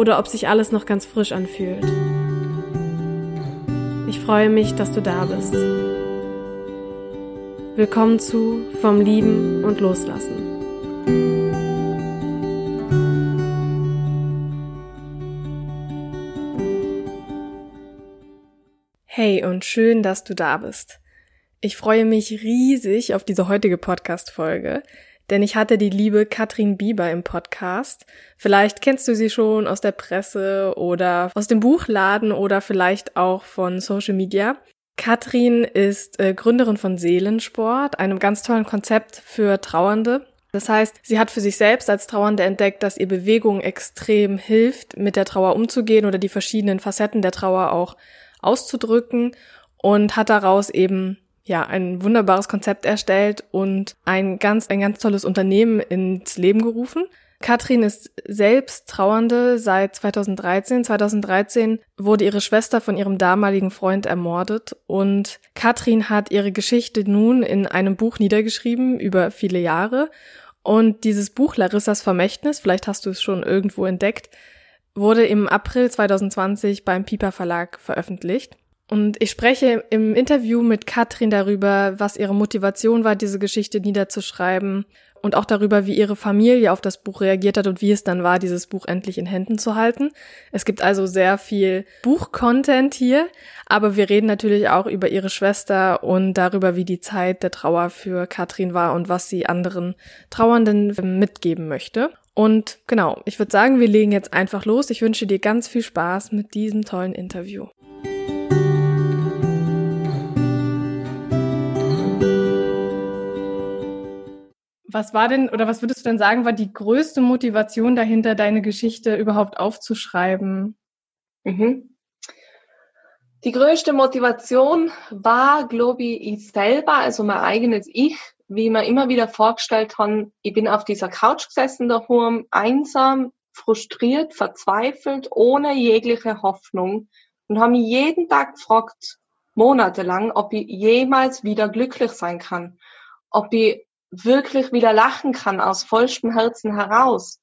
oder ob sich alles noch ganz frisch anfühlt. Ich freue mich, dass du da bist. Willkommen zu Vom Lieben und Loslassen. Hey und schön, dass du da bist. Ich freue mich riesig auf diese heutige Podcast-Folge, denn ich hatte die liebe Katrin Bieber im Podcast. Vielleicht kennst du sie schon aus der Presse oder aus dem Buchladen oder vielleicht auch von Social Media. Katrin ist äh, Gründerin von Seelensport, einem ganz tollen Konzept für Trauernde. Das heißt, sie hat für sich selbst als Trauernde entdeckt, dass ihr Bewegung extrem hilft, mit der Trauer umzugehen oder die verschiedenen Facetten der Trauer auch auszudrücken und hat daraus eben ja, ein wunderbares Konzept erstellt und ein ganz, ein ganz tolles Unternehmen ins Leben gerufen. Katrin ist selbst Trauernde seit 2013. 2013 wurde ihre Schwester von ihrem damaligen Freund ermordet und Katrin hat ihre Geschichte nun in einem Buch niedergeschrieben über viele Jahre und dieses Buch Larissas Vermächtnis, vielleicht hast du es schon irgendwo entdeckt, wurde im April 2020 beim Piper Verlag veröffentlicht. Und ich spreche im Interview mit Katrin darüber, was ihre Motivation war, diese Geschichte niederzuschreiben und auch darüber, wie ihre Familie auf das Buch reagiert hat und wie es dann war, dieses Buch endlich in Händen zu halten. Es gibt also sehr viel Buchcontent hier, aber wir reden natürlich auch über ihre Schwester und darüber, wie die Zeit der Trauer für Katrin war und was sie anderen Trauernden mitgeben möchte. Und genau, ich würde sagen, wir legen jetzt einfach los. Ich wünsche dir ganz viel Spaß mit diesem tollen Interview. Was war denn oder was würdest du denn sagen, war die größte Motivation dahinter, deine Geschichte überhaupt aufzuschreiben? Mhm. Die größte Motivation war, glaube ich, ich selber, also mein eigenes Ich, wie mir immer wieder vorgestellt habe, ich bin auf dieser Couch gesessen daheim, einsam, frustriert, verzweifelt, ohne jegliche Hoffnung und habe mich jeden Tag gefragt, monatelang, ob ich jemals wieder glücklich sein kann, ob ich wirklich wieder lachen kann aus vollstem Herzen heraus,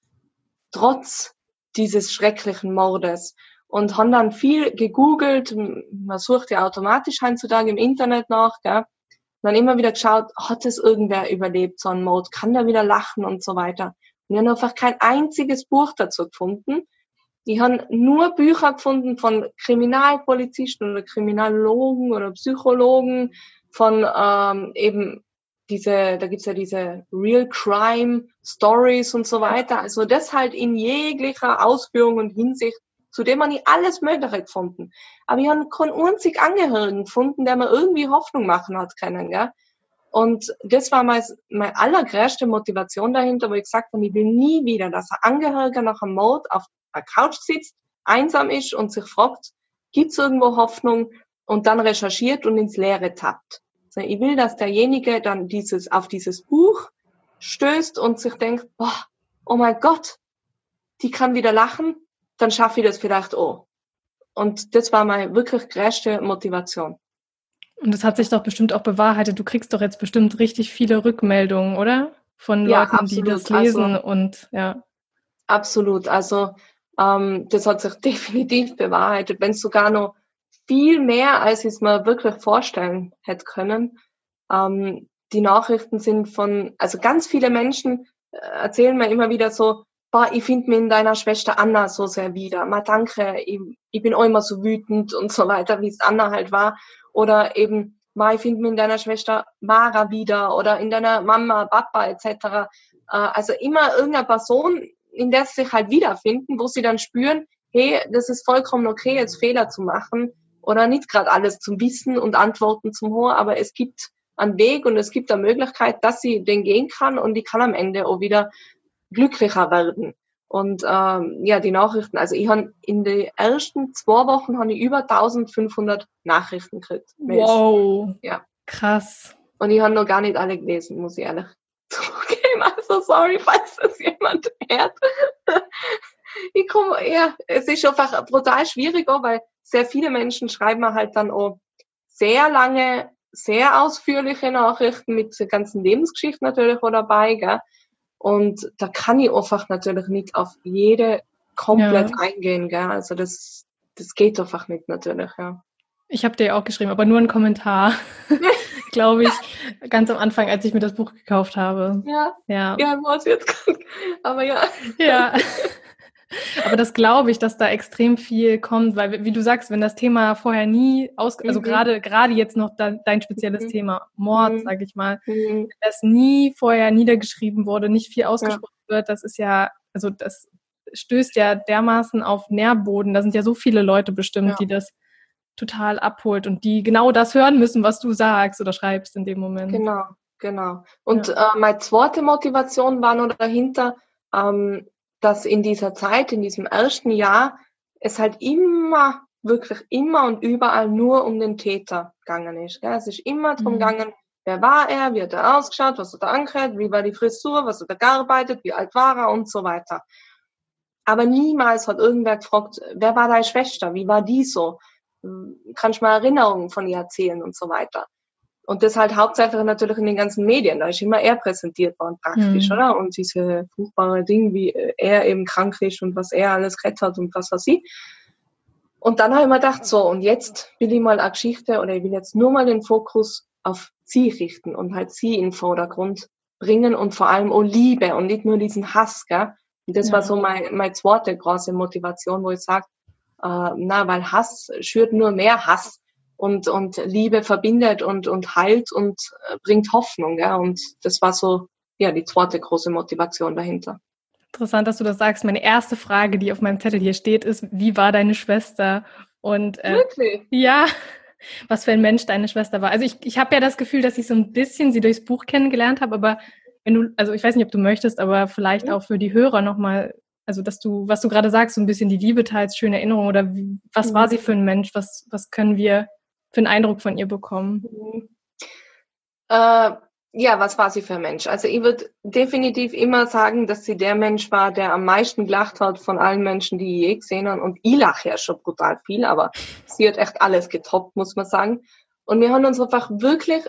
trotz dieses schrecklichen Mordes. Und haben dann viel gegoogelt, man sucht ja automatisch heutzutage im Internet nach, gell? Und dann immer wieder geschaut, hat es irgendwer überlebt, so ein Mord, kann der wieder lachen und so weiter. Und ich habe einfach kein einziges Buch dazu gefunden. Ich habe nur Bücher gefunden von Kriminalpolizisten oder Kriminologen oder Psychologen, von ähm, eben diese, da gibt's ja diese Real Crime Stories und so weiter. Also das halt in jeglicher Ausführung und Hinsicht, zu dem man nicht alles Mögliche gefunden. Aber ich habe keinen einzig Angehörigen gefunden, der mir irgendwie Hoffnung machen hat können, gell? Und das war meine, meine allergrößte Motivation dahinter, wo ich gesagt habe, ich will nie wieder, dass ein Angehöriger nach einem Mord auf einer Couch sitzt, einsam ist und sich fragt, gibt's irgendwo Hoffnung? Und dann recherchiert und ins Leere tappt. Ich will, dass derjenige dann dieses, auf dieses Buch stößt und sich denkt, boah, oh mein Gott, die kann wieder lachen, dann schaffe ich das vielleicht auch. Und das war meine wirklich größte Motivation. Und das hat sich doch bestimmt auch bewahrheitet. Du kriegst doch jetzt bestimmt richtig viele Rückmeldungen, oder? Von ja, Leuten, absolut. die das lesen also, und ja. Absolut. Also ähm, das hat sich definitiv bewahrheitet. Wenn es sogar noch viel mehr, als ich es mir wirklich vorstellen hätte können. Ähm, die Nachrichten sind von, also ganz viele Menschen äh, erzählen mir immer wieder so, boah, ich finde mich in deiner Schwester Anna so sehr wieder. Ma danke, ich, ich bin auch immer so wütend und so weiter, wie es Anna halt war. Oder eben, Mai finden wir in deiner Schwester Mara wieder oder in deiner Mama, Papa etc. Äh, also immer irgendeine Person, in der sie sich halt wiederfinden, wo sie dann spüren, hey, das ist vollkommen okay, jetzt Fehler zu machen oder nicht gerade alles zum Wissen und Antworten zum Hohen, aber es gibt einen Weg und es gibt eine Möglichkeit, dass sie den gehen kann und die kann am Ende auch wieder glücklicher werden. Und ähm, ja, die Nachrichten, also ich habe in den ersten zwei Wochen habe ich über 1500 Nachrichten gekriegt. Wow. Ja. Krass. Und ich habe noch gar nicht alle gelesen, muss ich ehrlich zugeben. Also sorry, falls das jemand hört. Ich komme, ja, es ist einfach brutal schwierig, auch, weil sehr viele Menschen schreiben mir halt dann auch sehr lange, sehr ausführliche Nachrichten mit der ganzen Lebensgeschichte natürlich auch dabei, gell? Und da kann ich einfach natürlich nicht auf jede komplett ja. eingehen, gell? Also das, das geht einfach nicht natürlich, ja. Ich habe dir auch geschrieben, aber nur ein Kommentar, glaube ich, ganz am Anfang, als ich mir das Buch gekauft habe. Ja. Ja, ja was jetzt, aber ja. Ja. Aber das glaube ich, dass da extrem viel kommt, weil wie du sagst, wenn das Thema vorher nie aus, also mhm. gerade gerade jetzt noch da, dein spezielles mhm. Thema Mord, mhm. sage ich mal, mhm. das nie vorher niedergeschrieben wurde, nicht viel ausgesprochen ja. wird, das ist ja, also das stößt ja dermaßen auf Nährboden. Da sind ja so viele Leute bestimmt, ja. die das total abholt und die genau das hören müssen, was du sagst oder schreibst in dem Moment. Genau, genau. Und ja. äh, meine zweite Motivation war nur dahinter, ähm, dass in dieser Zeit, in diesem ersten Jahr, es halt immer, wirklich immer und überall nur um den Täter gegangen ist. Gell? Es ist immer darum mhm. gegangen, wer war er, wie hat er ausgeschaut, was hat er angehört, wie war die Frisur, was hat er gearbeitet, wie alt war er und so weiter. Aber niemals hat irgendwer gefragt, wer war deine Schwester, wie war die so? Kannst du mal Erinnerungen von ihr erzählen und so weiter. Und das halt hauptsächlich natürlich in den ganzen Medien. Da ist immer er präsentiert worden praktisch, mhm. oder? Und diese furchtbare Dinge, wie er eben krank ist und was er alles gerettet hat und was weiß ich. Und dann habe ich mir gedacht, so, und jetzt will ich mal eine Geschichte oder ich will jetzt nur mal den Fokus auf sie richten und halt sie in den Vordergrund bringen und vor allem auch Liebe und nicht nur diesen Hass, gell? Und das ja. war so meine, meine zweite große Motivation, wo ich sage, äh, na, weil Hass schürt nur mehr Hass und, und Liebe verbindet und, und heilt und äh, bringt Hoffnung. Ja? Und das war so ja die zweite große Motivation dahinter. Interessant, dass du das sagst. Meine erste Frage, die auf meinem Zettel hier steht, ist, wie war deine Schwester? Und äh, Wirklich? ja, was für ein Mensch deine Schwester war. Also ich, ich habe ja das Gefühl, dass ich so ein bisschen sie durchs Buch kennengelernt habe, aber wenn du, also ich weiß nicht, ob du möchtest, aber vielleicht mhm. auch für die Hörer nochmal, also dass du, was du gerade sagst, so ein bisschen die Liebe teilst, schöne Erinnerungen oder wie, was mhm. war sie für ein Mensch? Was, was können wir für einen Eindruck von ihr bekommen? Äh, ja, was war sie für ein Mensch? Also ich würde definitiv immer sagen, dass sie der Mensch war, der am meisten gelacht hat von allen Menschen, die ich je gesehen habe. Und ich lache ja schon brutal viel, aber sie hat echt alles getoppt, muss man sagen. Und wir haben uns einfach wirklich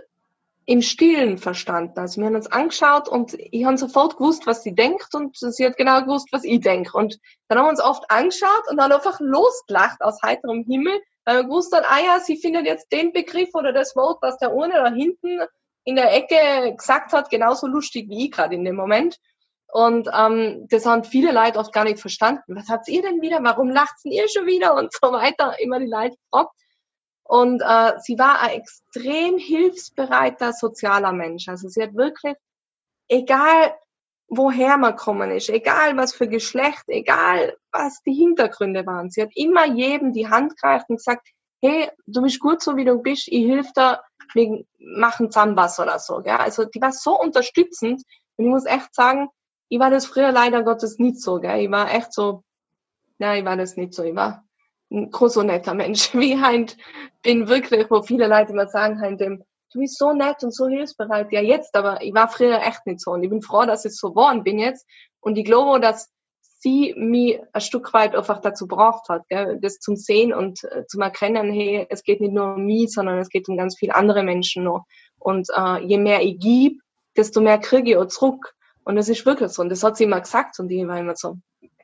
im Stillen verstanden. Also wir haben uns angeschaut und ich habe sofort gewusst, was sie denkt und sie hat genau gewusst, was ich denke. Und dann haben wir uns oft angeschaut und dann einfach losgelacht aus heiterem Himmel, weil wir gewusst hat, ah ja, sie findet jetzt den Begriff oder das Wort, was der Urne da hinten in der Ecke gesagt hat, genauso lustig wie ich gerade in dem Moment. Und ähm, das haben viele Leute oft gar nicht verstanden. Was habt ihr denn wieder? Warum lacht ihr schon wieder? Und so weiter. Immer die Leute gefragt. Und äh, sie war ein extrem hilfsbereiter sozialer Mensch. Also sie hat wirklich, egal woher man kommen ist, egal was für Geschlecht, egal was die Hintergründe waren, sie hat immer jedem die Hand gereicht und gesagt, hey, du bist gut so wie du bist, ich hilf dir, wir machen zusammen was oder so. Gell? Also die war so unterstützend und ich muss echt sagen, ich war das früher leider Gottes nicht so. Gell? Ich war echt so, nein, ich war das nicht so. Ich war ein großer netter Mensch. Wie halt bin wirklich, wo viele Leute immer sagen, halt dem, du bist so nett und so hilfsbereit. Ja, jetzt, aber ich war früher echt nicht so. Und ich bin froh, dass ich so geworden bin jetzt. Und ich glaube, dass sie mich ein Stück weit einfach dazu braucht hat, gell? das zum Sehen und äh, zum Erkennen, hey, es geht nicht nur um mich, sondern es geht um ganz viele andere Menschen noch. Und äh, je mehr ich gebe, desto mehr kriege ich auch zurück. Und das ist wirklich so. Und das hat sie immer gesagt und ich war immer so,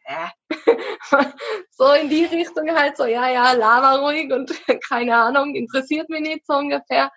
äh. so in die Richtung halt so, ja, ja, lava ruhig und keine Ahnung, interessiert mich nicht so ungefähr.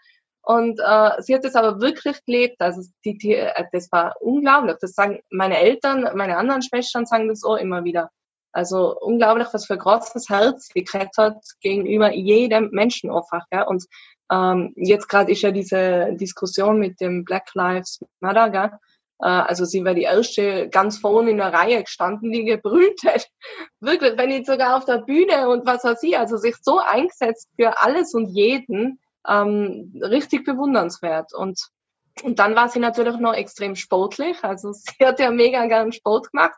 Und äh, sie hat es aber wirklich gelebt. Also die, die, äh, das war unglaublich. Das sagen meine Eltern, meine anderen Schwestern sagen das auch immer wieder. Also unglaublich, was für ein großes Herz sie gekriegt hat gegenüber jedem Menschen einfach. Gell? Und ähm, jetzt gerade ist ja diese Diskussion mit dem Black Lives Matter. Gell? Äh, also sie war die erste ganz vorne in der Reihe gestanden, die gebrüllt hat. Wirklich, wenn nicht sogar auf der Bühne und was weiß ich, also sich so eingesetzt für alles und jeden, ähm, richtig bewundernswert. Und, und dann war sie natürlich noch extrem sportlich. Also sie hat ja mega gern Sport gemacht.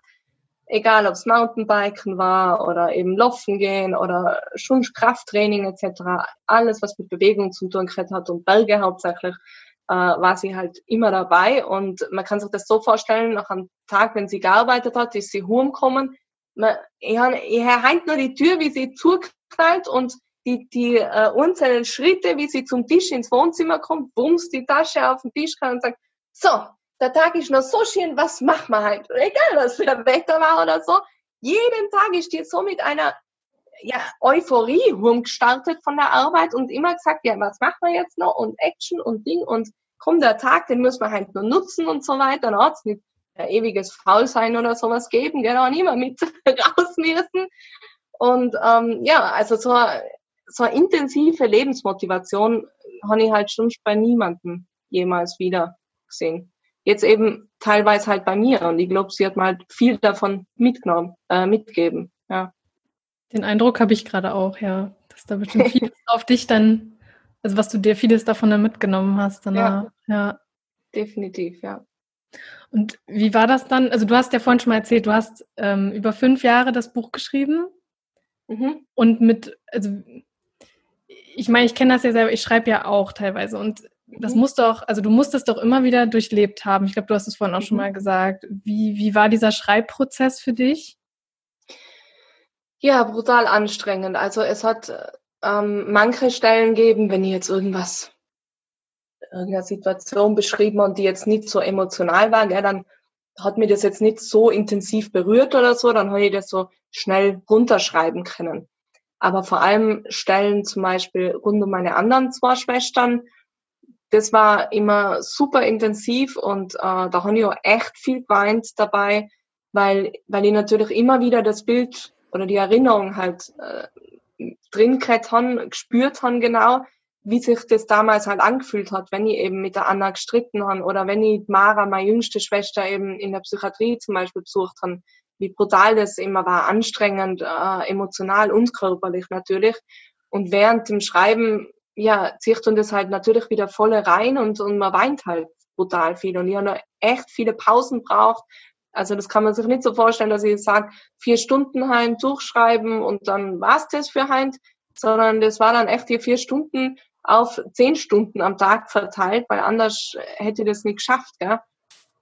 Egal, ob es Mountainbiken war oder eben Laufen gehen oder schon Krafttraining etc. Alles, was mit Bewegung zu tun hat und Berge hauptsächlich äh, war sie halt immer dabei. Und man kann sich das so vorstellen, nach einem Tag, wenn sie gearbeitet hat, ist sie heimgekommen. Man, ich ich hab nur die Tür, wie sie zugeknallt und die, die äh, unzähligen Schritte, wie sie zum Tisch ins Wohnzimmer kommt, bums die Tasche auf den Tisch kann und sagt, so, der Tag ist noch so schön, was machen wir halt? Egal, was für ein Wetter war oder so. Jeden Tag ist die so mit einer ja, Euphorie rumgestartet von der Arbeit und immer gesagt, ja, was machen wir jetzt noch und Action und Ding und kommt der Tag, den müssen wir halt nur nutzen und so weiter. Dann hat's nicht ein ewiges Faulsein oder sowas geben, genau, nicht mehr mit raus müssen. Und ähm, ja, also so, so eine intensive Lebensmotivation habe ich halt schon bei niemandem jemals wieder gesehen. Jetzt eben teilweise halt bei mir und ich glaube, sie hat mal viel davon mitgenommen, äh, mitgeben. Ja. Den Eindruck habe ich gerade auch, ja, dass da bestimmt vieles auf dich dann, also was du dir vieles davon dann mitgenommen hast. Danach. Ja, ja. definitiv, ja. Und wie war das dann? Also du hast ja vorhin schon mal erzählt, du hast ähm, über fünf Jahre das Buch geschrieben mhm. und mit, also ich meine, ich kenne das ja selber, ich schreibe ja auch teilweise und das mhm. muss doch, also du musst es doch immer wieder durchlebt haben. Ich glaube, du hast es vorhin auch mhm. schon mal gesagt. Wie, wie war dieser Schreibprozess für dich? Ja, brutal anstrengend. Also es hat ähm, manche Stellen gegeben, wenn ich jetzt irgendwas, irgendeine Situation beschrieben und die jetzt nicht so emotional war, gell, dann hat mir das jetzt nicht so intensiv berührt oder so, dann habe ich das so schnell runterschreiben können. Aber vor allem Stellen zum Beispiel rund um meine anderen zwei Schwestern, das war immer super intensiv und äh, da habe ich auch echt viel geweint dabei, weil, weil ich natürlich immer wieder das Bild oder die Erinnerung halt äh, drin gehabt haben, gespürt haben genau, wie sich das damals halt angefühlt hat, wenn ich eben mit der Anna gestritten habe oder wenn ich Mara, meine jüngste Schwester, eben in der Psychiatrie zum Beispiel besucht habe, wie brutal das immer war, anstrengend, äh, emotional und körperlich natürlich. Und während dem Schreiben, ja, zieht und das halt natürlich wieder volle rein und, und man weint halt brutal viel. Und ich habe noch echt viele Pausen braucht, also das kann man sich nicht so vorstellen, dass ich sage, vier Stunden heim durchschreiben und dann war's das für heim, sondern das war dann echt die vier Stunden auf zehn Stunden am Tag verteilt, weil anders hätte ich das nicht geschafft. Gell?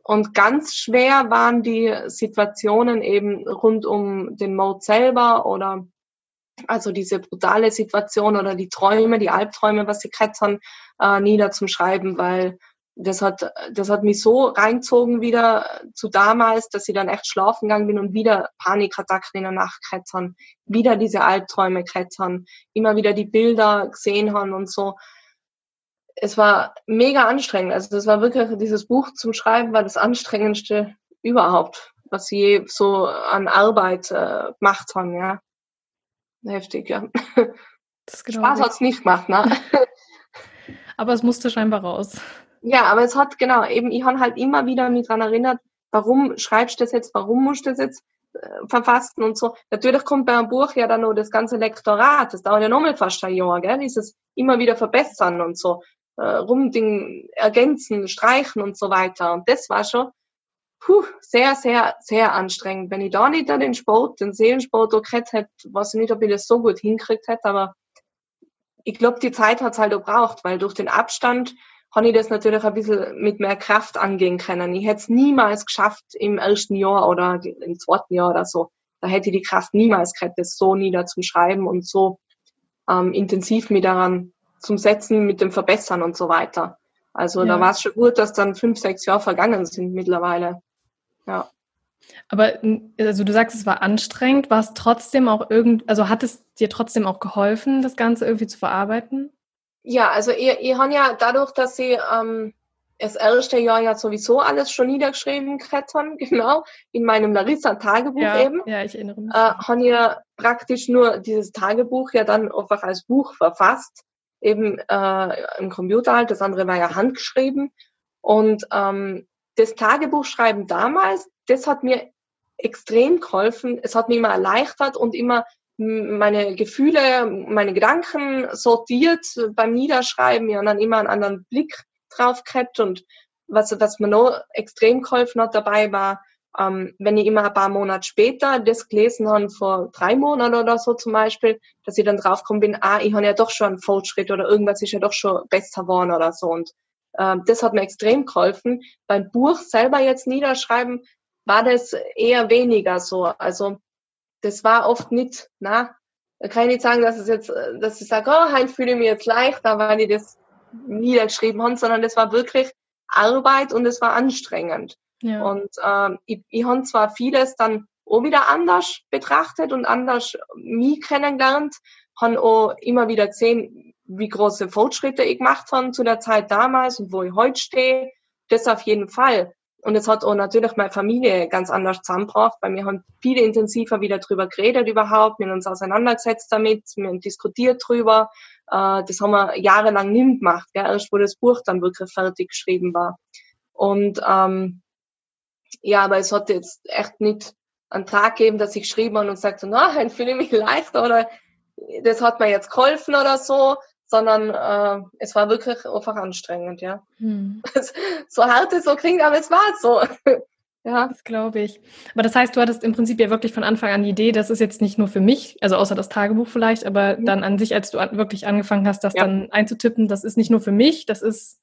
Und ganz schwer waren die Situationen eben rund um den Mode selber oder also diese brutale Situation oder die Träume, die Albträume, was sie haben, äh, nieder zum Schreiben, weil das hat, das hat mich so reinzogen wieder zu damals, dass ich dann echt schlafen gegangen bin und wieder Panikattacken in der Nacht kretzern, wieder diese Albträume kretzern, immer wieder die Bilder gesehen haben und so. Es war mega anstrengend. Also das war wirklich, dieses Buch zum Schreiben war das anstrengendste überhaupt, was ich je so an Arbeit äh, gemacht haben, ja. Heftig, ja. Spaß hat's nicht gemacht, ne? Aber es musste scheinbar raus. Ja, aber es hat, genau, eben, ich habe halt immer wieder mich dran erinnert, warum schreibst du das jetzt, warum musst du das jetzt äh, verfassen und so. Natürlich kommt bei einem Buch ja dann noch das ganze Lektorat, das dauert ja nochmal fast ein Jahr, gell, dieses immer wieder verbessern und so, äh, rumding, ergänzen, streichen und so weiter. Und das war schon, puh, sehr, sehr, sehr anstrengend. Wenn ich da nicht den Sport, den Seelensport auch gehabt hätte, weiß ich nicht, ob ich das so gut hinkriegt hätte, aber ich glaube, die Zeit hat's halt auch braucht, weil durch den Abstand habe ich das natürlich ein bisschen mit mehr Kraft angehen können. Ich hätte es niemals geschafft im ersten Jahr oder im zweiten Jahr oder so. Da hätte ich die Kraft niemals gehabt, das so nieder zum Schreiben und so ähm, intensiv mit daran zum Setzen, mit dem Verbessern und so weiter. Also ja. da war es schon gut, dass dann fünf, sechs Jahre vergangen sind mittlerweile. Ja. Aber also du sagst, es war anstrengend. War es trotzdem auch irgend, also hat es dir trotzdem auch geholfen, das Ganze irgendwie zu verarbeiten? Ja, also ich, ich habe ja dadurch, dass ich ähm, das erste Jahr ja sowieso alles schon niedergeschrieben gehabt genau, in meinem Larissa-Tagebuch ja, eben. Ja, ich erinnere mich. Äh, haben ja praktisch nur dieses Tagebuch ja dann einfach als Buch verfasst, eben äh, im Computer halt, das andere war ja handgeschrieben. Und ähm, das Tagebuchschreiben damals, das hat mir extrem geholfen. Es hat mich immer erleichtert und immer meine Gefühle, meine Gedanken sortiert beim Niederschreiben, ja, und dann immer einen anderen Blick drauf gehabt und was, was mir noch extrem geholfen hat dabei war, ähm, wenn ich immer ein paar Monate später das gelesen habe, vor drei Monaten oder so zum Beispiel, dass ich dann draufgekommen bin, ah, ich habe ja doch schon einen Fortschritt oder irgendwas ist ja doch schon besser geworden oder so. Und ähm, das hat mir extrem geholfen. Beim Buch selber jetzt niederschreiben, war das eher weniger so. Also das war oft nicht, na, kann ich nicht sagen, dass es jetzt, dass ich sage, oh, heute fühle ich mich jetzt leichter, weil ich das niedergeschrieben habe, sondern das war wirklich Arbeit und es war anstrengend. Ja. Und ähm, ich, ich habe zwar vieles dann auch wieder anders betrachtet und anders mich kennengelernt, habe auch immer wieder gesehen, wie große Fortschritte ich gemacht habe zu der Zeit damals und wo ich heute stehe. Das auf jeden Fall. Und es hat auch natürlich meine Familie ganz anders zusammengebracht, weil wir haben viel intensiver wieder drüber geredet überhaupt, wir haben uns auseinandergesetzt damit, wir haben diskutiert drüber. Äh, das haben wir jahrelang nicht gemacht, gell? erst wo das Buch dann wirklich fertig geschrieben war. Und ähm, ja, aber es hat jetzt echt nicht einen Tag gegeben, dass ich geschrieben habe und gesagt habe, na, dann fühle ich mich leichter oder das hat mir jetzt geholfen oder so, sondern äh, es war wirklich einfach anstrengend, ja. Hm. so hart es so klingt, aber es war so. ja. Das glaube ich. Aber das heißt, du hattest im Prinzip ja wirklich von Anfang an die Idee, das ist jetzt nicht nur für mich, also außer das Tagebuch vielleicht, aber mhm. dann an sich, als du wirklich angefangen hast, das ja. dann einzutippen, das ist nicht nur für mich, das ist,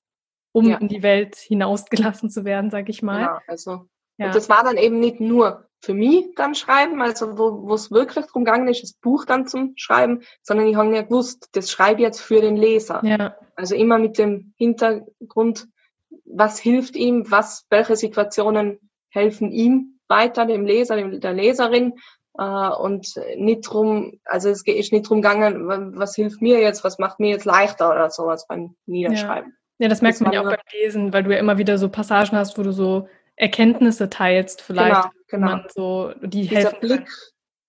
um ja. in die Welt hinausgelassen zu werden, sag ich mal. Genau, also ja. Und das war dann eben nicht nur für mich dann schreiben, also wo wo es wirklich darum gegangen ist, das Buch dann zum Schreiben, sondern ich habe ja gewusst, das schreibe ich jetzt für den Leser. Ja. Also immer mit dem Hintergrund, was hilft ihm, was, welche Situationen helfen ihm weiter, dem Leser, dem, der Leserin. Äh, und nicht drum, also es ist nicht drum gegangen, was hilft mir jetzt, was macht mir jetzt leichter oder sowas beim Niederschreiben. Ja, ja das merkt das man ja auch beim Lesen, weil du ja immer wieder so Passagen hast, wo du so Erkenntnisse teilst, vielleicht, genau, genau. man so die dieser helfen Blick,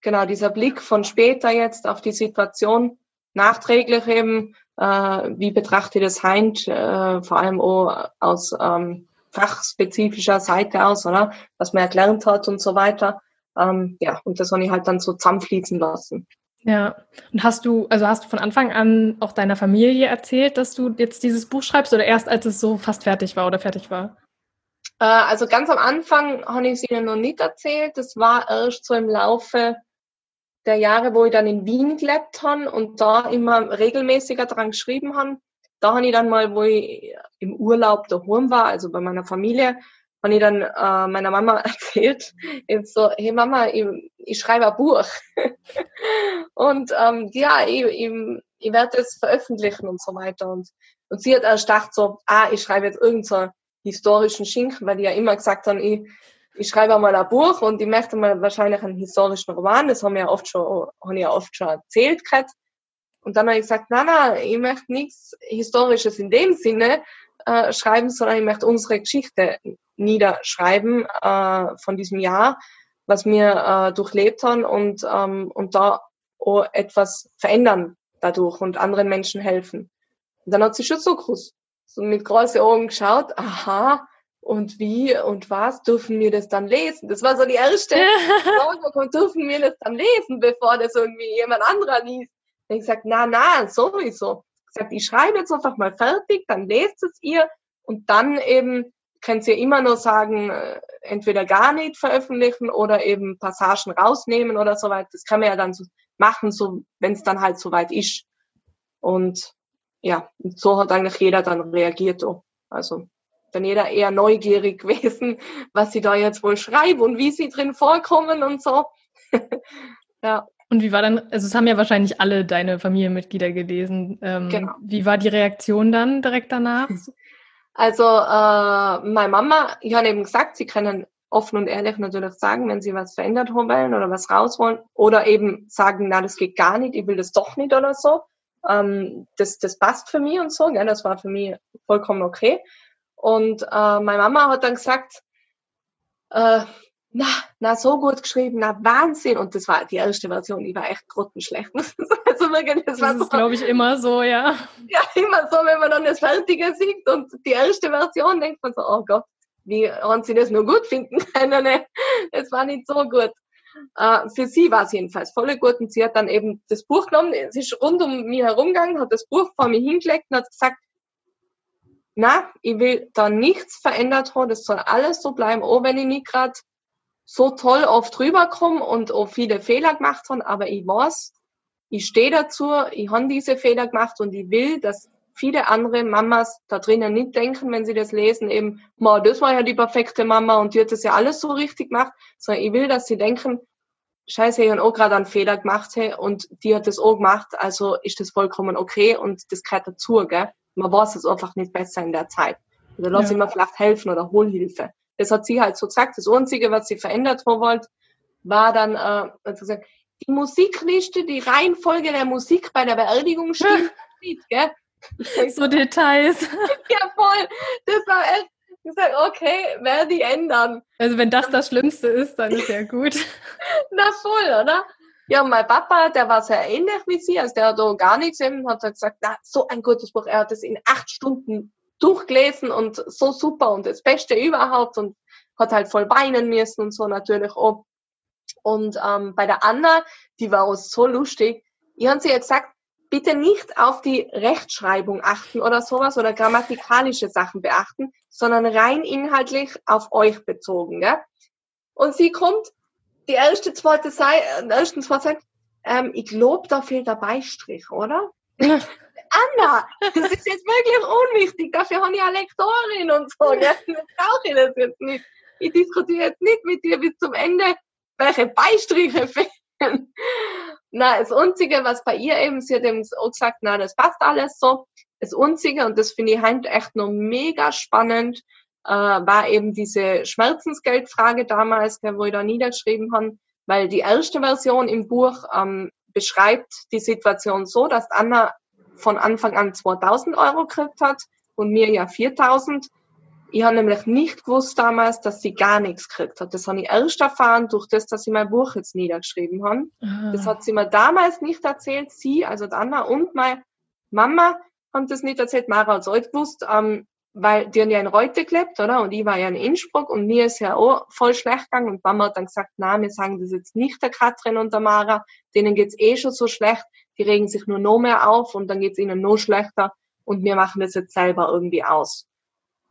Genau, dieser Blick von später jetzt auf die Situation, nachträglich eben, äh, wie betrachtet es Heint, äh, vor allem auch aus ähm, fachspezifischer Seite aus, oder? Was man erklärt hat und so weiter. Ähm, ja, und das habe ich halt dann so zusammenfließen lassen. Ja, und hast du, also hast du von Anfang an auch deiner Familie erzählt, dass du jetzt dieses Buch schreibst oder erst als es so fast fertig war oder fertig war? Äh, also ganz am Anfang habe ich es Ihnen noch nicht erzählt. Das war erst so im Laufe der Jahre, wo ich dann in Wien gelebt habe und da immer regelmäßiger dran geschrieben habe. Da habe ich dann mal, wo ich im Urlaub daheim war, also bei meiner Familie, habe ich dann äh, meiner Mama erzählt, jetzt so, hey Mama, ich, ich schreibe ein Buch. und ähm, ja, ich, ich, ich werde es veröffentlichen und so weiter. Und, und sie hat erst gedacht so, ah, ich schreibe jetzt irgend so historischen Schinken, weil die ja immer gesagt haben, ich, ich schreibe mal ein Buch und ich möchte mal wahrscheinlich einen historischen Roman. Das haben wir ja oft schon, haben ja oft schon erzählt gehabt. Und dann habe ich gesagt, nein, nein, ich möchte nichts Historisches in dem Sinne äh, schreiben, sondern ich möchte unsere Geschichte niederschreiben äh, von diesem Jahr, was wir äh, durchlebt haben und, ähm, und da auch etwas verändern dadurch und anderen Menschen helfen. Und dann hat sie schon so groß so mit großen Augen geschaut, aha, und wie und was dürfen wir das dann lesen? Das war so die erste Frage, dürfen wir das dann lesen, bevor das irgendwie jemand anderer liest? Und ich gesagt, na, na, sowieso. Ich gesagt, ich schreibe jetzt einfach mal fertig, dann lest es ihr und dann eben könnt ihr immer nur sagen, äh, entweder gar nicht veröffentlichen oder eben Passagen rausnehmen oder so weiter. Das kann man ja dann so machen, so wenn es dann halt soweit ist. Und ja, so hat eigentlich jeder dann reagiert. Auch. Also dann jeder eher neugierig gewesen, was sie da jetzt wohl schreiben und wie sie drin vorkommen und so. ja. Und wie war dann, also es haben ja wahrscheinlich alle deine Familienmitglieder gelesen. Ähm, genau. Wie war die Reaktion dann direkt danach? Also äh, meine Mama, ich habe eben gesagt, sie können offen und ehrlich natürlich sagen, wenn sie was verändert haben wollen oder was raus wollen. Oder eben sagen, na, das geht gar nicht, ich will das doch nicht oder so ähm, das, das passt für mich und so, gell? das war für mich vollkommen okay. Und äh, meine Mama hat dann gesagt, äh, na, na, so gut geschrieben, na, Wahnsinn. Und das war die erste Version, die war echt grottenschlecht. also wirklich, das, das ist, so, glaube ich, immer so, ja. Ja, immer so, wenn man dann das Fertige sieht und die erste Version denkt man so, oh Gott, wie haben sie das nur gut finden können? Ne? Das war nicht so gut. Uh, für sie war es jedenfalls voll gut und sie hat dann eben das Buch genommen, sie ist rund um mich herumgegangen, hat das Buch vor mir hingelegt und hat gesagt, na, ich will da nichts verändert haben, das soll alles so bleiben, auch wenn ich nicht gerade so toll oft rüberkomme und auch viele Fehler gemacht habe, aber ich weiß, ich stehe dazu, ich habe diese Fehler gemacht und ich will, dass viele andere Mamas da drinnen nicht denken, wenn sie das lesen, eben, ma, das war ja die perfekte Mama und die hat das ja alles so richtig gemacht, sondern ich will, dass sie denken, scheiße, ich habe auch gerade einen Fehler gemacht hey, und die hat das auch gemacht, also ist das vollkommen okay und das gehört dazu, gell? Man weiß es einfach nicht besser in der Zeit. Oder lass ja. ich mir vielleicht helfen oder hol Hilfe. Das hat sie halt so gesagt. Das Einzige, was sie verändert haben wollte, war dann, äh, also gesagt, die Musikliste, die Reihenfolge der Musik bei der Beerdigung nicht, gell? So Details. ja, voll. Das war echt, ich sag, okay, werde die ändern. Also wenn das das Schlimmste ist, dann ist ja gut. Na voll, oder? Ja, mein Papa, der war sehr ähnlich wie sie, also der hat auch gar nichts eben, hat gesagt, na, so ein gutes Buch, er hat es in acht Stunden durchgelesen und so super und das Beste überhaupt und hat halt voll weinen müssen und so natürlich auch. Und ähm, bei der Anna, die war auch so lustig, ich habe sie jetzt gesagt, bitte nicht auf die Rechtschreibung achten oder sowas oder grammatikalische Sachen beachten, sondern rein inhaltlich auf euch bezogen. Gell? Und sie kommt, die erste, zweite Seite, äh, ersten zwei Seiten, ähm, ich glaube, da fehlt der Beistrich, oder? Anna, das ist jetzt wirklich unwichtig, dafür habe ich eine Lektorin und so, gell? Das brauche ich das jetzt nicht. Ich diskutiere jetzt nicht mit dir bis zum Ende, welche Beistriche fehlen. Na, das Einzige, was bei ihr eben, sie hat eben auch gesagt, na, das passt alles so. Das Einzige, und das finde ich halt echt noch mega spannend, äh, war eben diese Schmerzensgeldfrage damals, wo ich da niedergeschrieben habe, weil die erste Version im Buch ähm, beschreibt die Situation so, dass Anna von Anfang an 2000 Euro gekriegt hat und mir ja 4000. Ich habe nämlich nicht gewusst damals, dass sie gar nichts gekriegt hat. Das habe ich erst erfahren durch das, dass sie mein Buch jetzt niedergeschrieben haben. Ah. Das hat sie mir damals nicht erzählt. Sie, also Anna und meine Mama haben das nicht erzählt. Mara hat es auch gewusst, ähm, weil die haben ja in Reute gelebt, oder? Und ich war ja in Innsbruck und mir ist ja auch voll schlecht gegangen. Und Mama hat dann gesagt, na, wir sagen das jetzt nicht der Katrin und der Mara, denen geht's eh schon so schlecht die regen sich nur noch mehr auf und dann geht's ihnen noch schlechter und wir machen das jetzt selber irgendwie aus.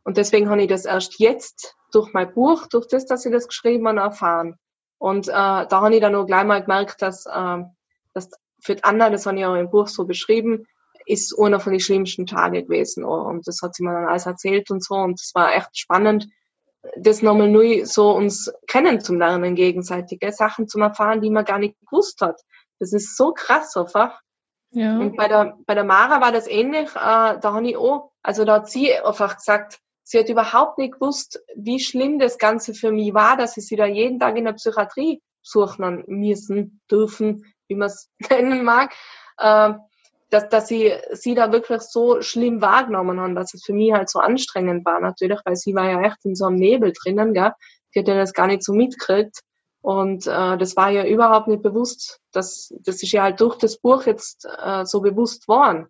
Und deswegen habe ich das erst jetzt durch mein Buch, durch das, dass ich das geschrieben habe, erfahren. Und äh, da habe ich dann auch gleich mal gemerkt, dass, äh, dass für die Anna, das habe ich auch im Buch so beschrieben, ist einer von den schlimmsten Tage gewesen. Und das hat sie mir dann alles erzählt und so. Und es war echt spannend, das nochmal neu so uns kennenzulernen gegenseitige Sachen zu erfahren, die man gar nicht gewusst hat. Das ist so krass einfach. Ja. Und bei der, bei der Mara war das ähnlich. Äh, da habe ich auch, also da hat sie einfach gesagt, sie hat überhaupt nicht gewusst, wie schlimm das Ganze für mich war, dass ich sie da jeden Tag in der Psychiatrie suchen müssen, dürfen, wie man es nennen mag. Äh, dass, dass sie sie da wirklich so schlimm wahrgenommen haben, dass es für mich halt so anstrengend war natürlich, weil sie war ja echt in so einem Nebel drinnen, gell? Die hat ja das gar nicht so mitgekriegt. Und äh, das war ja überhaupt nicht bewusst. Das, das ist ja halt durch das Buch jetzt äh, so bewusst worden.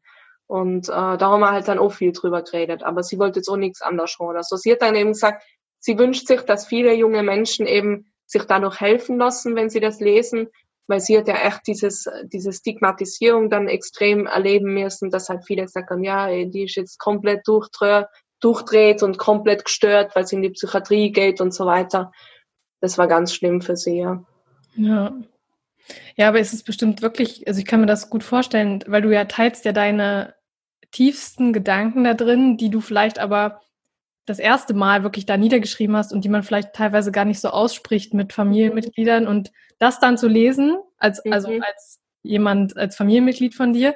Und äh, da haben wir halt dann auch viel drüber geredet. Aber sie wollte jetzt auch nichts anderes hören. Also sie hat dann eben gesagt, sie wünscht sich, dass viele junge Menschen eben sich dadurch helfen lassen, wenn sie das lesen, weil sie hat ja echt dieses, diese Stigmatisierung dann extrem erleben müssen, dass halt viele gesagt haben, ja, die ist jetzt komplett durchdreht und komplett gestört, weil sie in die Psychiatrie geht und so weiter das war ganz schlimm für sie, ja. Ja. Ja, aber es ist bestimmt wirklich, also ich kann mir das gut vorstellen, weil du ja teilst ja deine tiefsten Gedanken da drin, die du vielleicht aber das erste Mal wirklich da niedergeschrieben hast und die man vielleicht teilweise gar nicht so ausspricht mit Familienmitgliedern und das dann zu lesen, als, also mhm. als jemand, als Familienmitglied von dir,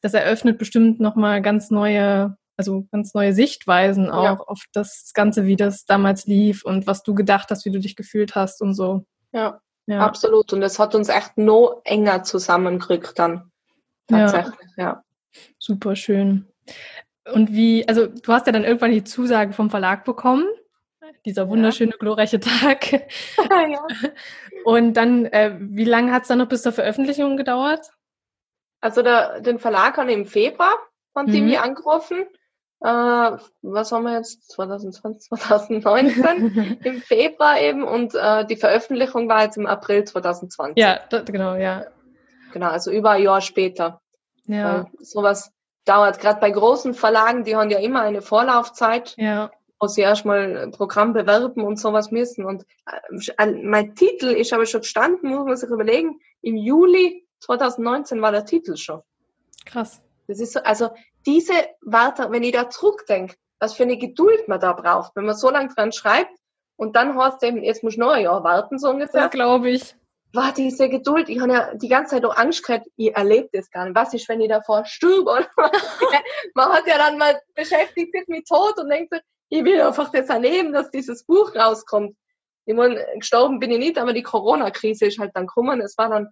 das eröffnet bestimmt nochmal ganz neue also ganz neue Sichtweisen auch ja. auf das Ganze, wie das damals lief und was du gedacht hast, wie du dich gefühlt hast und so. Ja, ja. absolut. Und es hat uns echt noch enger zusammengerückt dann. Tatsächlich, ja. ja. Super schön. Und wie, also du hast ja dann irgendwann die Zusage vom Verlag bekommen, dieser wunderschöne, ja. glorreiche Tag. ja. Und dann, äh, wie lange hat es dann noch bis zur Veröffentlichung gedauert? Also der, den Verlag haben im Februar haben die mhm. mich angerufen. Äh, was haben wir jetzt? 2020, 2019 im Februar eben und äh, die Veröffentlichung war jetzt im April 2020. Ja, da, genau, ja. Genau, also über ein Jahr später. Ja. Weil sowas dauert. Gerade bei großen Verlagen, die haben ja immer eine Vorlaufzeit, ja. wo sie erstmal ein Programm bewerben und sowas müssen. Und äh, mein Titel ist aber schon gestanden, muss man sich überlegen, im Juli 2019 war der Titel schon. Krass. Das ist so, also diese Wörter, wenn ich da zurückdenke, was für eine Geduld man da braucht, wenn man so lange dran schreibt und dann du eben, jetzt muss ich noch ein Jahr warten, so ungefähr. Ja, glaube ich war diese Geduld, ich habe ja die ganze Zeit auch Angst gehabt, ich erlebe das gar nicht. Was ist, wenn ich davor stirb? man hat ja dann mal beschäftigt sich mit Tod und denkt sich, ich will einfach das erleben, dass dieses Buch rauskommt. Ich meine, gestorben bin ich nicht, aber die Corona-Krise ist halt dann gekommen. Es war dann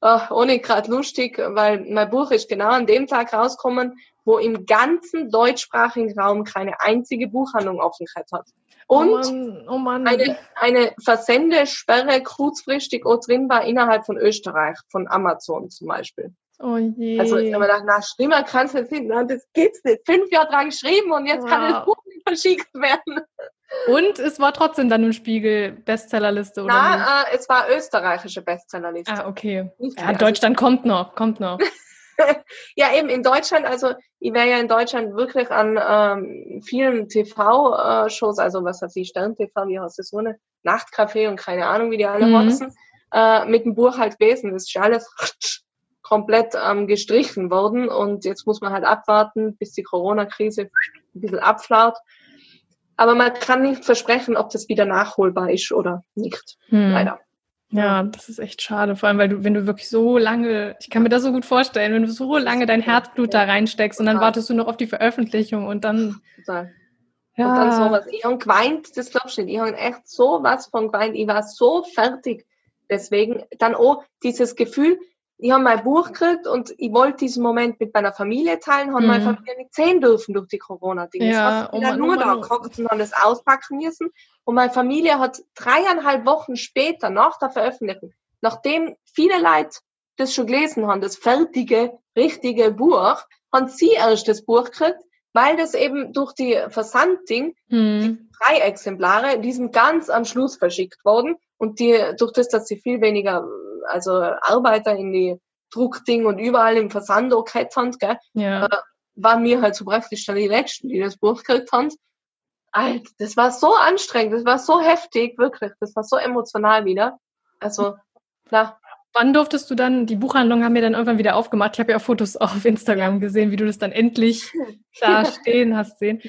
äh, ohne gerade lustig, weil mein Buch ist genau an dem Tag rausgekommen, wo im ganzen deutschsprachigen Raum keine einzige Buchhandlung offen hat. Oh Und oh Mann, oh Mann. Eine, eine Versendesperre kurzfristig auch drin war innerhalb von Österreich, von Amazon zum Beispiel. Oh je. Also ich habe mir gedacht, na, schlimmer kann es nicht sein. Na, das geht's nicht. Fünf Jahre dran geschrieben und jetzt wow. kann das Buch nicht verschickt werden. Und es war trotzdem dann im Spiegel Bestsellerliste, oder? Na, äh, es war österreichische Bestsellerliste. Ah, okay. Ja, Deutschland kommt noch, kommt noch. ja, eben in Deutschland, also ich wäre ja in Deutschland wirklich an ähm, vielen TV-Shows, also was hat sie, Stern-TV, wie heißt das so eine, Nachtcafé und keine Ahnung, wie die alle mhm. heißen, äh, mit dem Buch halt gewesen. Das ist alles komplett ähm, gestrichen worden und jetzt muss man halt abwarten, bis die Corona-Krise ein bisschen abflaut. Aber man kann nicht versprechen, ob das wieder nachholbar ist oder nicht. Hm. Leider. Ja, das ist echt schade. Vor allem, weil du, wenn du wirklich so lange, ich kann mir das so gut vorstellen, wenn du so lange dein Herzblut da reinsteckst und dann wartest du noch auf die Veröffentlichung und dann. Total. Ja. Und dann sowas. Ich habe geweint, das glaubst du nicht. Ich habe echt so was von geweint. Ich war so fertig. Deswegen dann auch dieses Gefühl, ich habe mein Buch gekriegt und ich wollte diesen Moment mit meiner Familie teilen, habe mhm. meine Familie nicht sehen dürfen durch die Corona-Dinge. Ja, ich habe oh nur oh da gekocht und dann das auspacken müssen. Und meine Familie hat dreieinhalb Wochen später, nach der Veröffentlichung, nachdem viele Leute das schon gelesen haben, das fertige, richtige Buch, haben sie erst das Buch gekriegt, weil das eben durch die Versandding, mhm. die drei Exemplare, die sind ganz am Schluss verschickt worden und die, durch das, dass sie viel weniger also Arbeiter in die Druckding und überall im Versand auch gehabt haben, gell, ja. äh, waren mir halt so praktisch dann die Letzten, die das Buch gekriegt haben. Alter, das war so anstrengend, das war so heftig, wirklich, das war so emotional wieder. Also, na. Wann durftest du dann, die Buchhandlung haben wir dann irgendwann wieder aufgemacht. Ich habe ja auch Fotos auf Instagram gesehen, wie du das dann endlich da stehen hast sehen.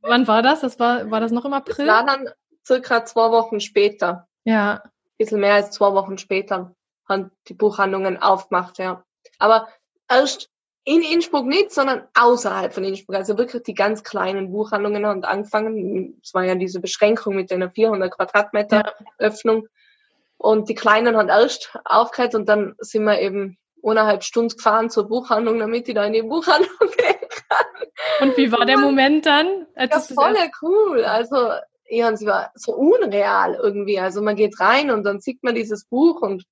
Wann war das? Das war, war das noch im April? Das war dann circa zwei Wochen später. Ja bisschen mehr als zwei Wochen später haben die Buchhandlungen aufgemacht, ja. Aber erst in Innsbruck nicht, sondern außerhalb von Innsbruck. Also wirklich die ganz kleinen Buchhandlungen haben angefangen. Es war ja diese Beschränkung mit einer 400 Quadratmeter ja. Öffnung. Und die kleinen haben erst aufgehört und dann sind wir eben eineinhalb Stunden gefahren zur Buchhandlung, damit ich da in die Buchhandlung gehen kann. Und wie war der Moment dann? Ja, voll cool. Also ja, und sie war so unreal irgendwie. Also man geht rein und dann sieht man dieses Buch und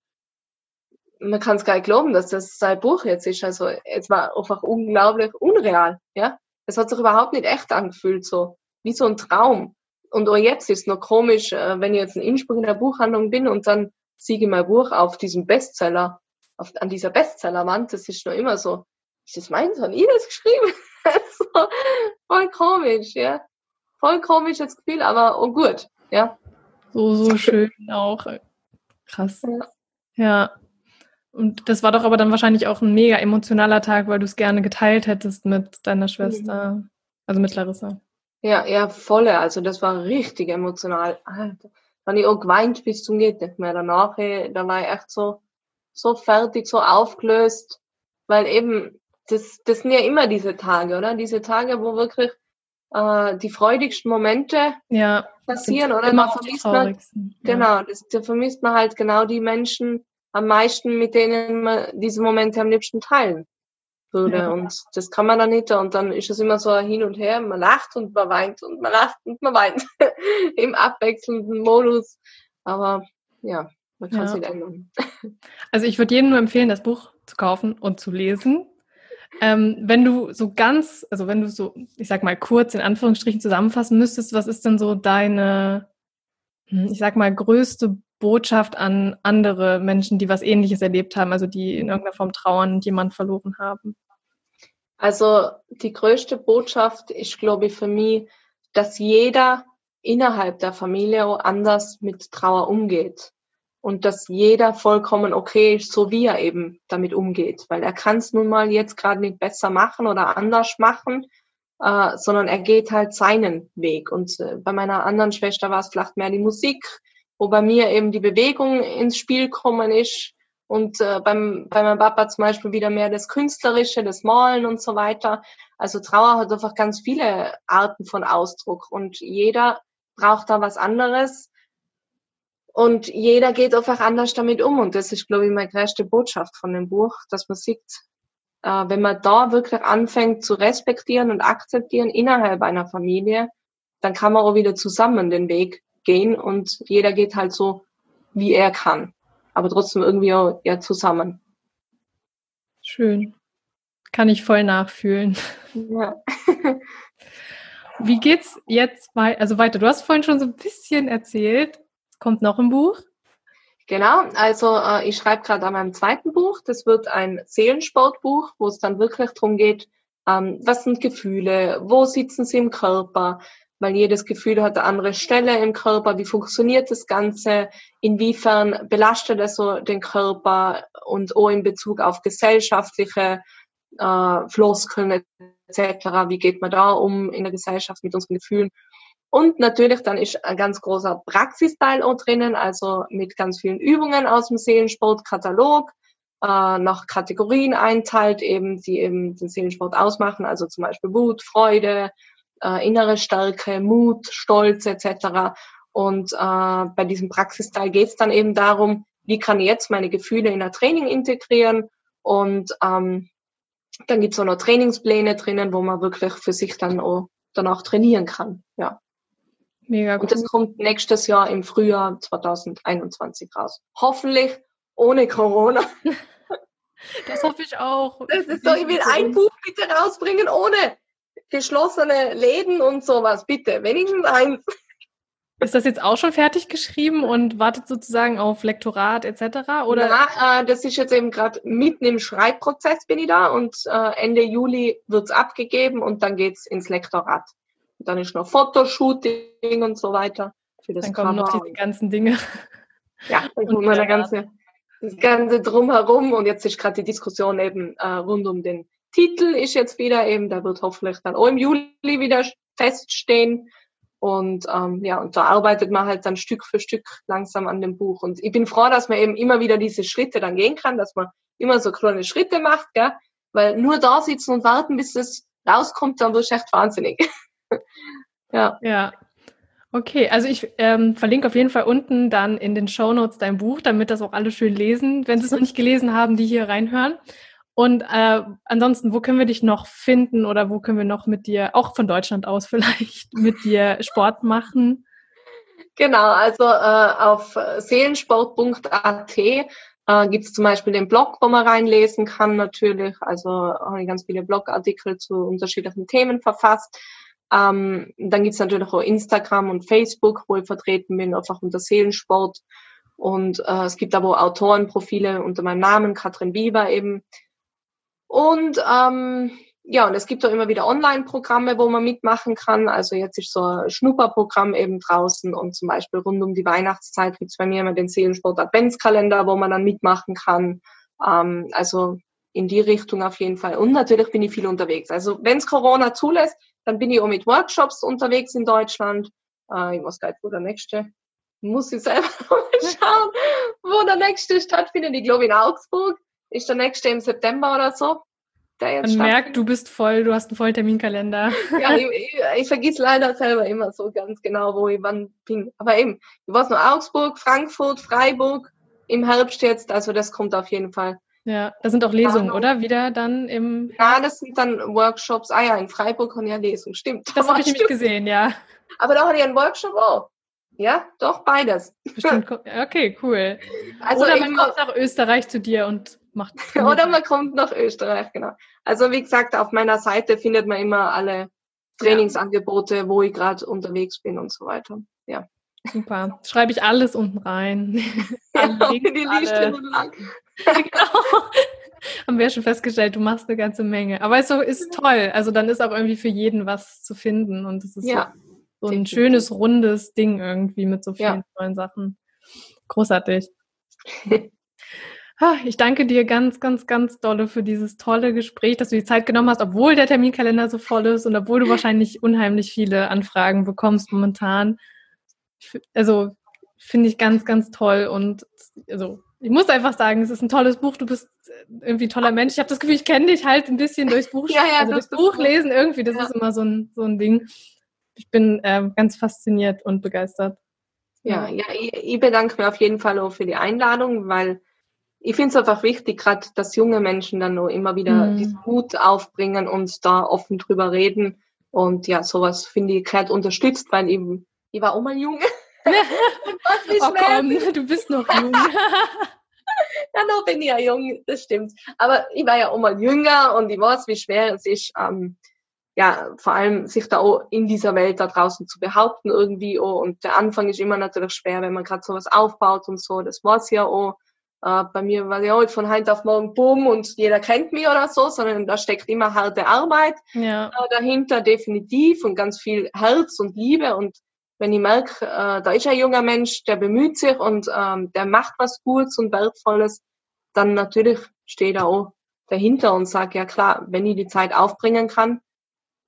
man kann es gar nicht glauben, dass das sein Buch jetzt ist. Also es war einfach unglaublich unreal, ja. Es hat sich überhaupt nicht echt angefühlt, so wie so ein Traum. Und auch jetzt ist es noch komisch, äh, wenn ich jetzt in Innsbruck in der Buchhandlung bin und dann sehe ich mein Buch auf diesem Bestseller, auf, an dieser Bestsellerwand, das ist noch immer so, ist das meins? Habe ich das geschrieben? so, voll komisch, ja voll komisches Gefühl, aber oh gut, ja. So, so schön auch. Krass. Ja. ja. Und das war doch aber dann wahrscheinlich auch ein mega emotionaler Tag, weil du es gerne geteilt hättest mit deiner Schwester, mhm. also mit Larissa. Ja, ja, volle. Also das war richtig emotional. Alter. Dann ich auch geweint bis zum geht nicht mehr. Danach, da war ich echt so, so fertig, so aufgelöst, weil eben, das, das sind ja immer diese Tage, oder? Diese Tage, wo wirklich äh, die freudigsten Momente ja, passieren, oder? Da vermisst man, genau, das, da vermisst man halt genau die Menschen am meisten, mit denen man diese Momente am liebsten teilen. würde. Ja. Und das kann man dann nicht. Und dann ist es immer so hin und her. Man lacht und man weint und man lacht und man weint. Im abwechselnden Modus. Aber ja, man kann es ja. nicht ändern. Also ich würde jedem nur empfehlen, das Buch zu kaufen und zu lesen. Ähm, wenn du so ganz, also wenn du so, ich sag mal kurz in Anführungsstrichen zusammenfassen müsstest, was ist denn so deine, hm, ich sag mal, größte Botschaft an andere Menschen, die was ähnliches erlebt haben, also die in irgendeiner Form trauern und jemanden verloren haben? Also die größte Botschaft ist, glaube ich, für mich, dass jeder innerhalb der Familie auch anders mit Trauer umgeht und dass jeder vollkommen okay ist, so wie er eben damit umgeht, weil er kann es nun mal jetzt gerade nicht besser machen oder anders machen, äh, sondern er geht halt seinen Weg. Und äh, bei meiner anderen Schwester war es vielleicht mehr die Musik, wo bei mir eben die Bewegung ins Spiel gekommen ist und äh, beim, bei meinem Papa zum Beispiel wieder mehr das Künstlerische, das Malen und so weiter. Also Trauer hat einfach ganz viele Arten von Ausdruck und jeder braucht da was anderes und jeder geht einfach anders damit um und das ist, glaube ich, meine größte Botschaft von dem Buch, dass man sieht, äh, wenn man da wirklich anfängt zu respektieren und akzeptieren innerhalb einer Familie, dann kann man auch wieder zusammen den Weg gehen und jeder geht halt so, wie er kann. Aber trotzdem irgendwie auch ja, zusammen. Schön. Kann ich voll nachfühlen. Ja. wie geht's jetzt wei also weiter? Du hast vorhin schon so ein bisschen erzählt. Kommt noch ein Buch? Genau, also äh, ich schreibe gerade an meinem zweiten Buch. Das wird ein Seelensportbuch, wo es dann wirklich darum geht, ähm, was sind Gefühle, wo sitzen sie im Körper, weil jedes Gefühl hat eine andere Stelle im Körper. Wie funktioniert das Ganze? Inwiefern belastet es so den Körper und auch in Bezug auf gesellschaftliche äh, Floskeln etc. Wie geht man da um in der Gesellschaft mit unseren Gefühlen? Und natürlich dann ist ein ganz großer Praxisteil auch drinnen, also mit ganz vielen Übungen aus dem Seelensportkatalog, äh, nach Kategorien einteilt, eben, die eben den Seelensport ausmachen, also zum Beispiel Wut, Freude, äh, innere Stärke, Mut, Stolz etc. Und äh, bei diesem Praxisteil geht es dann eben darum, wie kann ich jetzt meine Gefühle in ein Training integrieren und ähm, dann gibt es auch noch Trainingspläne drinnen, wo man wirklich für sich dann auch danach trainieren kann. Ja. Mega gut. Und das kommt nächstes Jahr im Frühjahr 2021 raus. Hoffentlich ohne Corona. Das hoffe ich auch. Das ist so, ich will ein Buch bitte rausbringen ohne geschlossene Läden und sowas, bitte, wenigstens eins. Ist das jetzt auch schon fertig geschrieben und wartet sozusagen auf Lektorat etc. Oder? Ja, äh, das ist jetzt eben gerade mitten im Schreibprozess bin ich da und äh, Ende Juli wird's abgegeben und dann geht's ins Lektorat. Und dann ist noch Fotoshooting und so weiter. Für das dann kommen Cover. noch die ganzen Dinge. Ja, dann kommt der ganze, das ganze drumherum und jetzt ist gerade die Diskussion eben äh, rund um den Titel ist jetzt wieder eben, der wird hoffentlich dann auch im Juli wieder feststehen. Und ähm, ja, und da arbeitet man halt dann Stück für Stück langsam an dem Buch. Und ich bin froh, dass man eben immer wieder diese Schritte dann gehen kann, dass man immer so kleine Schritte macht, gell? weil nur da sitzen und warten, bis es rauskommt, dann wirst du echt wahnsinnig. ja. Ja. Okay, also ich ähm, verlinke auf jeden Fall unten dann in den Show Notes dein Buch, damit das auch alle schön lesen, wenn sie es noch nicht gelesen haben, die hier reinhören. Und äh, ansonsten, wo können wir dich noch finden oder wo können wir noch mit dir, auch von Deutschland aus vielleicht, mit dir Sport machen? Genau, also äh, auf seelensport.at äh, gibt es zum Beispiel den Blog, wo man reinlesen kann natürlich. Also habe ich ganz viele Blogartikel zu unterschiedlichen Themen verfasst. Ähm, dann gibt es natürlich auch Instagram und Facebook, wo ich vertreten bin, einfach unter Seelensport. Und äh, es gibt aber auch Autorenprofile unter meinem Namen, Katrin Bieber eben. Und ähm, ja, und es gibt auch immer wieder Online-Programme, wo man mitmachen kann. Also jetzt ist so ein Schnupperprogramm eben draußen und zum Beispiel rund um die Weihnachtszeit gibt's bei mir immer den Seelensport Adventskalender, wo man dann mitmachen kann. Ähm, also in die Richtung auf jeden Fall. Und natürlich bin ich viel unterwegs. Also wenns Corona zulässt, dann bin ich auch mit Workshops unterwegs in Deutschland. Äh, ich weiß gar nicht, wo der nächste, muss ich selber schauen, wo der nächste stattfindet. Ich glaube in Augsburg ist der nächste im September oder so. Man merkt, du bist voll, du hast einen vollen Terminkalender. ja, ich, ich, ich vergiss leider selber immer so ganz genau, wo ich wann bin. Aber eben, ich weiß nur Augsburg, Frankfurt, Freiburg im Herbst jetzt, also das kommt auf jeden Fall Ja, das sind auch Lesungen, oder? Wieder dann im. Ja, das sind dann Workshops. Ah ja, in Freiburg haben ja Lesungen, stimmt. Das habe ich nämlich gesehen, ja. Aber da hat ja einen Workshop auch. Ja, doch, beides. Bestimmt, okay, cool. Also oder man kommt nach Österreich zu dir und macht. oder man kommt nach Österreich, genau. Also wie gesagt, auf meiner Seite findet man immer alle Trainingsangebote, wo ich gerade unterwegs bin und so weiter. Ja. Super. Schreibe ich alles unten rein. Ja, die Liste lang. genau. Haben wir ja schon festgestellt, du machst eine ganze Menge. Aber es ist toll. Also dann ist auch irgendwie für jeden was zu finden. Und es ist ja, so, so ein schönes, rundes Ding irgendwie mit so vielen ja. tollen Sachen. Großartig. Ich danke dir ganz, ganz, ganz dolle für dieses tolle Gespräch, dass du die Zeit genommen hast, obwohl der Terminkalender so voll ist und obwohl du wahrscheinlich unheimlich viele Anfragen bekommst momentan. Also finde ich ganz, ganz toll und also ich muss einfach sagen, es ist ein tolles Buch. Du bist irgendwie ein toller Mensch. Ich habe das Gefühl, ich kenne dich halt ein bisschen durchs Buch, ja, ja, also durchs Buch lesen irgendwie. Das ja. ist immer so ein, so ein Ding. Ich bin äh, ganz fasziniert und begeistert. Ja, ja, ich, ich bedanke mich auf jeden Fall auch für die Einladung, weil ich finde es einfach wichtig, gerade, dass junge Menschen dann noch immer wieder mhm. diesen Mut aufbringen und da offen drüber reden. Und ja, sowas finde ich gerade unterstützt, weil eben, ich war auch mal jung. oh komm, du bist noch jung. ja, noch bin ich ja jung, das stimmt. Aber ich war ja auch mal jünger und ich weiß, wie schwer es ist, ähm, ja, vor allem sich da auch in dieser Welt da draußen zu behaupten irgendwie auch. Und der Anfang ist immer natürlich schwer, wenn man gerade sowas aufbaut und so. Das war's ja auch. Äh, bei mir war ja auch von heute auf morgen bumm und jeder kennt mich oder so, sondern da steckt immer harte Arbeit ja. äh, dahinter, definitiv und ganz viel Herz und Liebe und wenn ich merke, äh, da ist ein junger Mensch, der bemüht sich und ähm, der macht was Gutes und Wertvolles, dann natürlich stehe ich da auch dahinter und sage, ja klar, wenn ich die Zeit aufbringen kann,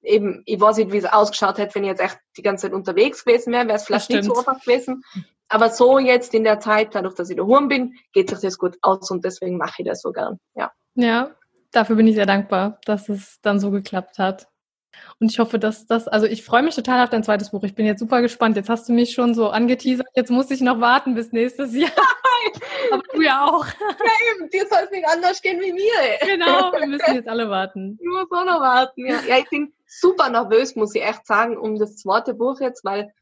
eben, ich weiß nicht, wie es ausgeschaut hätte, wenn ich jetzt echt die ganze Zeit unterwegs gewesen wäre, wäre es vielleicht nicht so einfach gewesen. Aber so jetzt in der Zeit, dadurch, dass ich daheim bin, geht sich das gut aus und deswegen mache ich das so gern. Ja. Ja, dafür bin ich sehr dankbar, dass es dann so geklappt hat. Und ich hoffe, dass das, also ich freue mich total auf dein zweites Buch. Ich bin jetzt super gespannt. Jetzt hast du mich schon so angeteasert. Jetzt muss ich noch warten bis nächstes Jahr. Aber du ja auch. Ja, eben. Dir soll es nicht anders gehen wie mir. Genau, wir müssen jetzt alle warten. Ich muss auch noch warten, ja. Ja, ich bin super nervös, muss ich echt sagen, um das zweite Buch jetzt, weil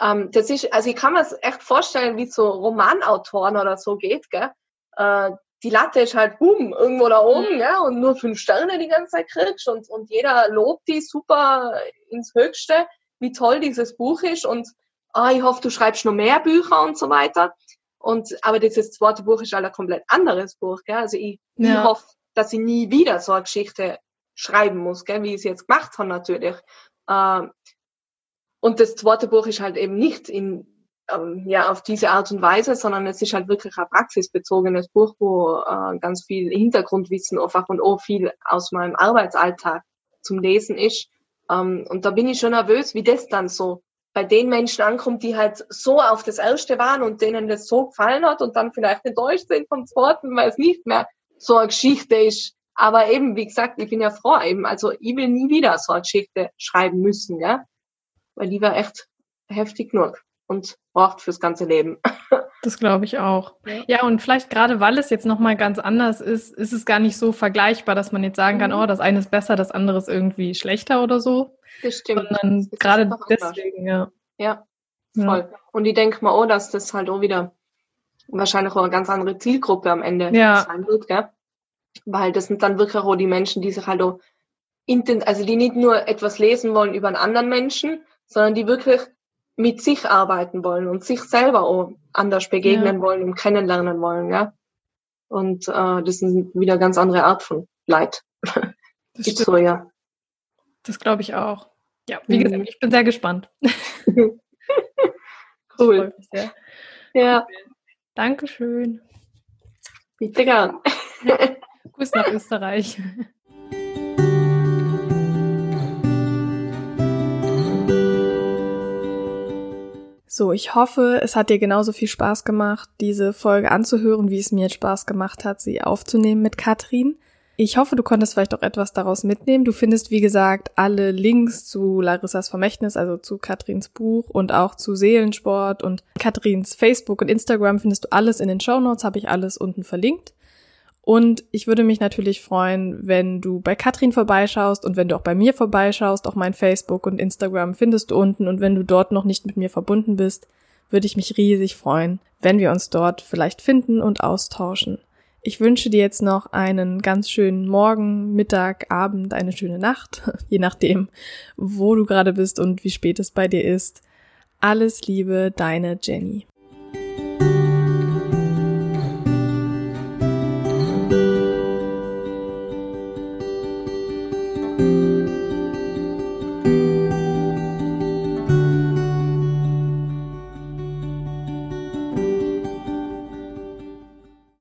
ähm, das ist, also ich kann mir das echt vorstellen, wie so Romanautoren oder so geht, gell? Äh, die Latte ist halt boom, irgendwo da oben, mhm. ja, und nur fünf Sterne die ganze Zeit kriegst und, und jeder lobt die super ins Höchste, wie toll dieses Buch ist und ah, ich hoffe, du schreibst noch mehr Bücher und so weiter. Und, aber dieses zweite Buch ist halt ein komplett anderes Buch, gell? Also ich, ja. ich hoffe, dass ich nie wieder so eine Geschichte schreiben muss, gell? wie ich es jetzt gemacht habe natürlich. Ähm, und das zweite Buch ist halt eben nicht in, ähm, ja, auf diese Art und Weise, sondern es ist halt wirklich ein praxisbezogenes Buch, wo äh, ganz viel Hintergrundwissen einfach und auch viel aus meinem Arbeitsalltag zum Lesen ist. Ähm, und da bin ich schon nervös, wie das dann so bei den Menschen ankommt, die halt so auf das Erste waren und denen das so gefallen hat und dann vielleicht enttäuscht sind vom Zweiten, weil es nicht mehr so eine Geschichte ist. Aber eben, wie gesagt, ich bin ja froh eben. Also ich will nie wieder so eine Geschichte schreiben müssen, ja weil die war echt heftig genug und braucht fürs ganze Leben. Das glaube ich auch. Ja. ja, und vielleicht gerade weil es jetzt nochmal ganz anders ist, ist es gar nicht so vergleichbar, dass man jetzt sagen kann, mhm. oh, das eine ist besser, das andere ist irgendwie schlechter oder so. Das stimmt. Sondern das gerade deswegen, ja. Ja, voll. Ja. Und ich denke mal, oh, dass das halt auch wieder wahrscheinlich auch eine ganz andere Zielgruppe am Ende ja. sein wird, gell? Weil das sind dann wirklich auch die Menschen, die sich halt auch also die nicht nur etwas lesen wollen über einen anderen Menschen, sondern die wirklich mit sich arbeiten wollen und sich selber auch anders begegnen ja. wollen und kennenlernen wollen, ja. Und äh, das ist wieder ganz andere Art von Leid. Das ist so, ja. Das glaube ich auch. Ja, wie mhm. gesagt, ich bin sehr gespannt. cool. Ja. Dankeschön. Bitte gern. Ja. Grüß nach Österreich. So, ich hoffe, es hat dir genauso viel Spaß gemacht, diese Folge anzuhören, wie es mir jetzt Spaß gemacht hat, sie aufzunehmen mit Katrin. Ich hoffe, du konntest vielleicht auch etwas daraus mitnehmen. Du findest, wie gesagt, alle Links zu Larissas Vermächtnis, also zu Katrins Buch und auch zu Seelensport und Katrins Facebook und Instagram findest du alles in den Show Notes, habe ich alles unten verlinkt. Und ich würde mich natürlich freuen, wenn du bei Katrin vorbeischaust und wenn du auch bei mir vorbeischaust. Auch mein Facebook und Instagram findest du unten. Und wenn du dort noch nicht mit mir verbunden bist, würde ich mich riesig freuen, wenn wir uns dort vielleicht finden und austauschen. Ich wünsche dir jetzt noch einen ganz schönen Morgen, Mittag, Abend, eine schöne Nacht, je nachdem, wo du gerade bist und wie spät es bei dir ist. Alles Liebe, deine Jenny.